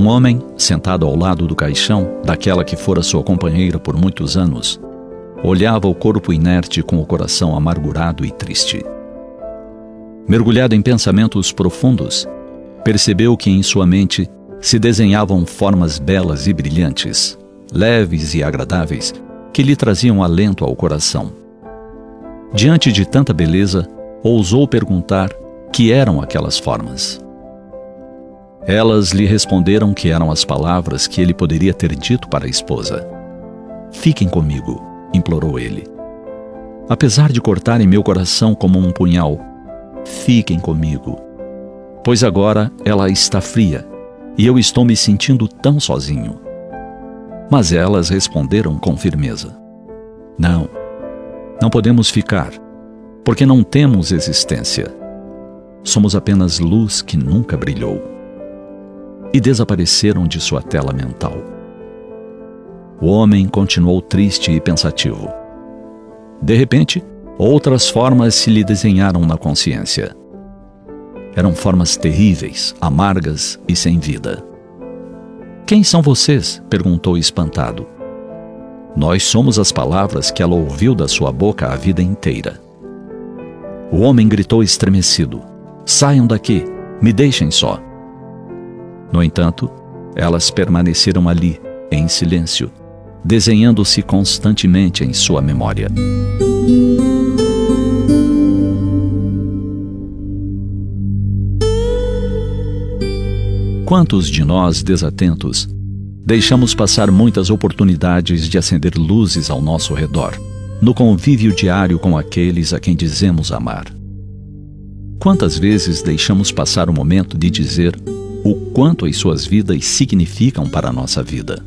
Um homem, sentado ao lado do caixão daquela que fora sua companheira por muitos anos, olhava o corpo inerte com o coração amargurado e triste. Mergulhado em pensamentos profundos, percebeu que em sua mente se desenhavam formas belas e brilhantes, leves e agradáveis, que lhe traziam alento ao coração. Diante de tanta beleza, ousou perguntar que eram aquelas formas. Elas lhe responderam que eram as palavras que ele poderia ter dito para a esposa. Fiquem comigo, implorou ele. Apesar de cortarem meu coração como um punhal, fiquem comigo. Pois agora ela está fria e eu estou me sentindo tão sozinho. Mas elas responderam com firmeza: Não, não podemos ficar, porque não temos existência. Somos apenas luz que nunca brilhou e desapareceram de sua tela mental. O homem continuou triste e pensativo. De repente, outras formas se lhe desenharam na consciência. Eram formas terríveis, amargas e sem vida. Quem são vocês? perguntou espantado. Nós somos as palavras que ela ouviu da sua boca a vida inteira. O homem gritou estremecido: Saiam daqui, me deixem só. No entanto, elas permaneceram ali, em silêncio, desenhando-se constantemente em sua memória. Quantos de nós, desatentos, deixamos passar muitas oportunidades de acender luzes ao nosso redor, no convívio diário com aqueles a quem dizemos amar? Quantas vezes deixamos passar o momento de dizer o quanto as suas vidas significam para a nossa vida.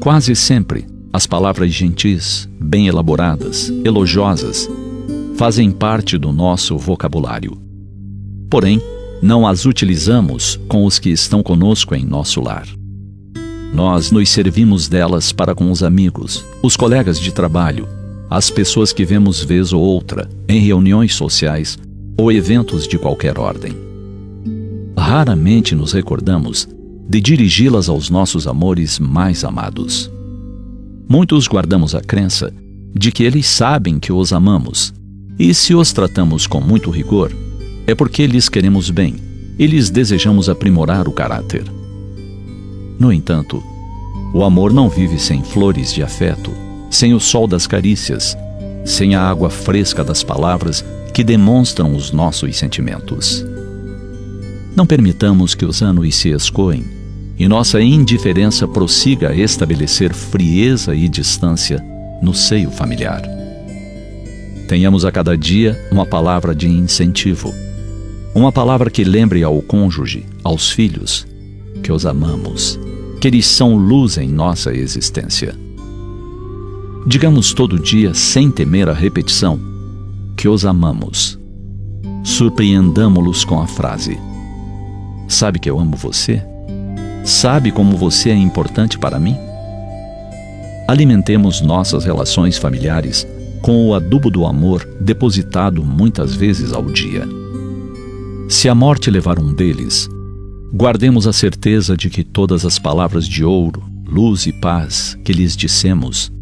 Quase sempre, as palavras gentis, bem elaboradas, elogiosas, fazem parte do nosso vocabulário. Porém, não as utilizamos com os que estão conosco em nosso lar. Nós nos servimos delas para com os amigos, os colegas de trabalho, as pessoas que vemos vez ou outra em reuniões sociais ou eventos de qualquer ordem raramente nos recordamos de dirigi-las aos nossos amores mais amados. Muitos guardamos a crença de que eles sabem que os amamos, e se os tratamos com muito rigor, é porque lhes queremos bem e lhes desejamos aprimorar o caráter. No entanto, o amor não vive sem flores de afeto, sem o sol das carícias, sem a água fresca das palavras que demonstram os nossos sentimentos. Não permitamos que os anos se escoem e nossa indiferença prossiga a estabelecer frieza e distância no seio familiar. Tenhamos a cada dia uma palavra de incentivo, uma palavra que lembre ao cônjuge, aos filhos, que os amamos, que eles são luz em nossa existência. Digamos todo dia, sem temer a repetição, que os amamos. Surpreendamo-los com a frase: Sabe que eu amo você? Sabe como você é importante para mim? Alimentemos nossas relações familiares com o adubo do amor depositado muitas vezes ao dia. Se a morte levar um deles, guardemos a certeza de que todas as palavras de ouro, luz e paz que lhes dissemos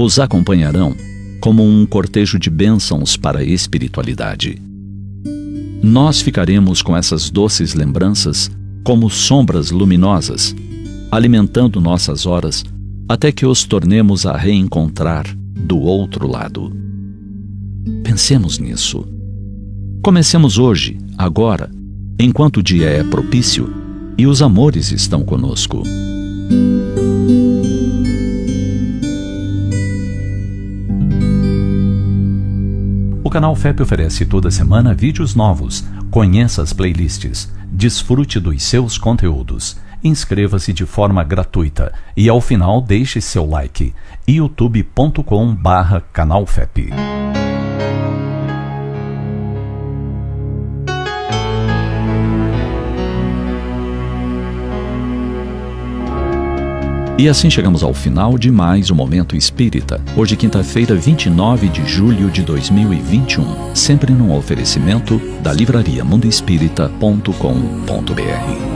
os acompanharão como um cortejo de bênçãos para a espiritualidade. Nós ficaremos com essas doces lembranças como sombras luminosas, alimentando nossas horas até que os tornemos a reencontrar do outro lado. Pensemos nisso. Comecemos hoje, agora, enquanto o dia é propício e os amores estão conosco. Canal FEP oferece toda semana vídeos novos. Conheça as playlists. Desfrute dos seus conteúdos. inscreva-se de forma gratuita e ao final deixe seu like. youtube.com/canalfep. E assim chegamos ao final de mais um Momento Espírita. Hoje, quinta-feira, 29 de julho de 2021. Sempre num oferecimento da livraria mundoespírita.com.br.